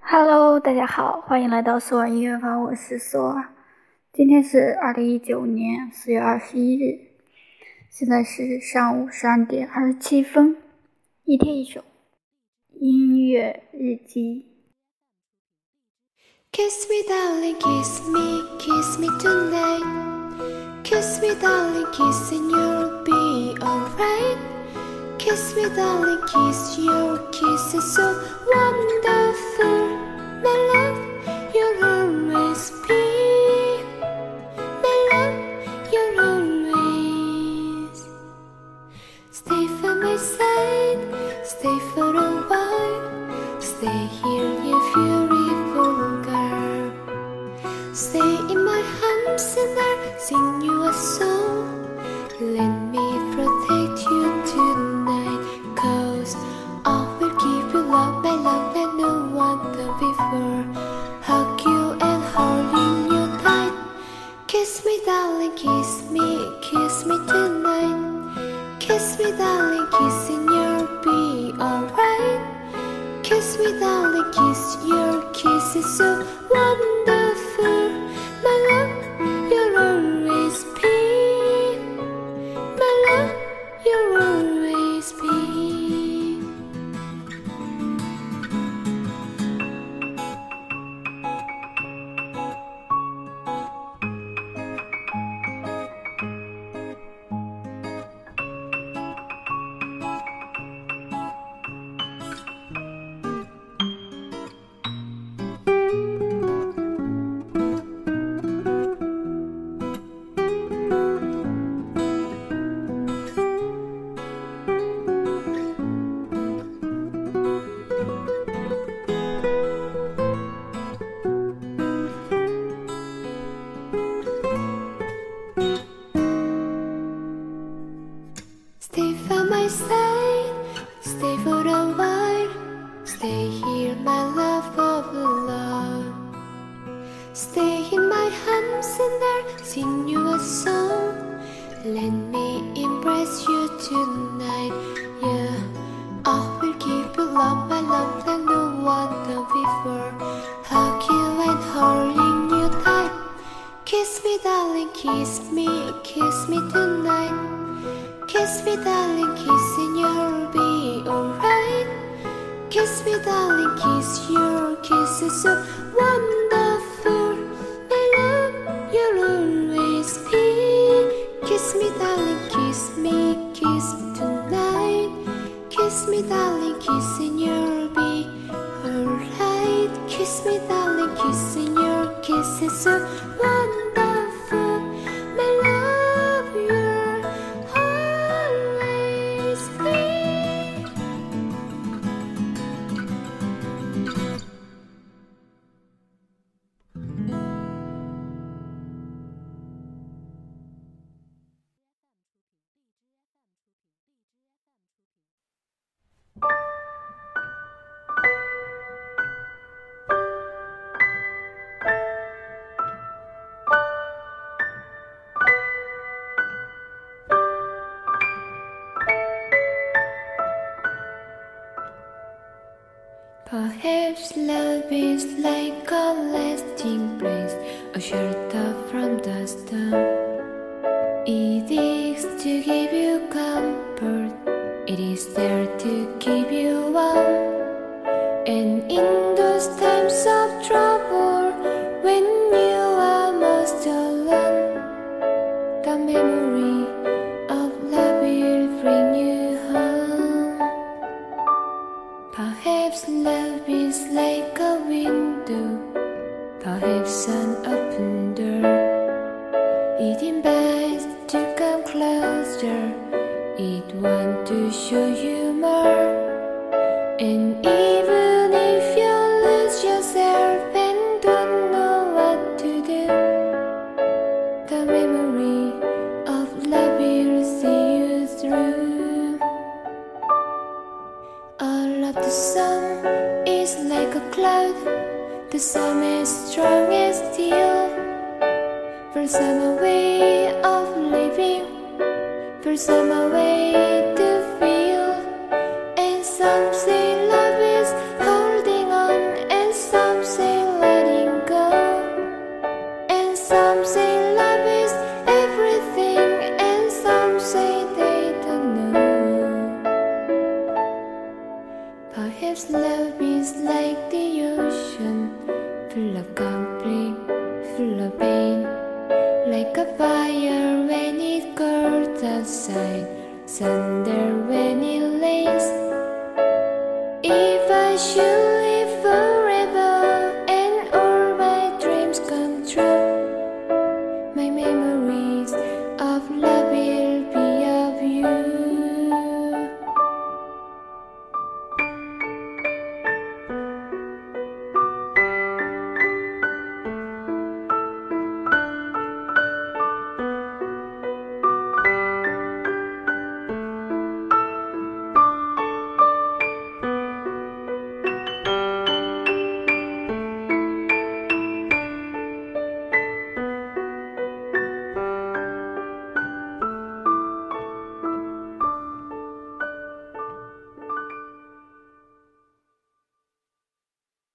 Hello，大家好，欢迎来到索尔音乐坊，我是索尔。今天是二零一九年四月二十一日，现在是上午十二点二十七分。一天一首音乐日记。Kiss me, darling, kiss me, kiss me tonight. Kiss me, darling, kiss and you'll be alright. Kiss me, darling, kiss your kiss is so Wild. Stay in my arms and I'll sing you a song. Let me protect you tonight, cause I will give you love, my love, that no one done before. Hug you and holding you tight. Kiss me, darling, kiss me, kiss me tonight. Kiss me, darling, kissing you'll be alright. Kiss me, darling, kiss your kiss is so wonderful. Stay by my side, stay for a while, stay here, my love of love. Stay in my arms and I'll sing you a song. Let me embrace you tonight, yeah. I will give you love, my love that no one done before. Hug you and holding you tight. Kiss me, darling, kiss me, kiss me tonight. Kiss me, darling, kiss and you'll be alright. Kiss me, darling, kiss your kiss is so wonderful. My love, you'll always be. Kiss me, darling, kiss me, kiss me tonight. Kiss me, darling, kiss and you'll be alright. Kiss me, darling, kiss and your kiss is so wonderful. Perhaps love is like a lasting place, a shelter from the storm. It is to give you comfort, it is there to keep you warm. And in those times of trouble, when you are most alone, the memory an open door. It invites to come closer, it wants to show you more. And even if you lose yourself and don't know what to do, the memory of love will see you through. All of the sun is like a cloud, the sun is strong and steel. For some a way of living, for some a way conflict, full of pain. Like a fire when it burns outside, thunder when it rains. If I should.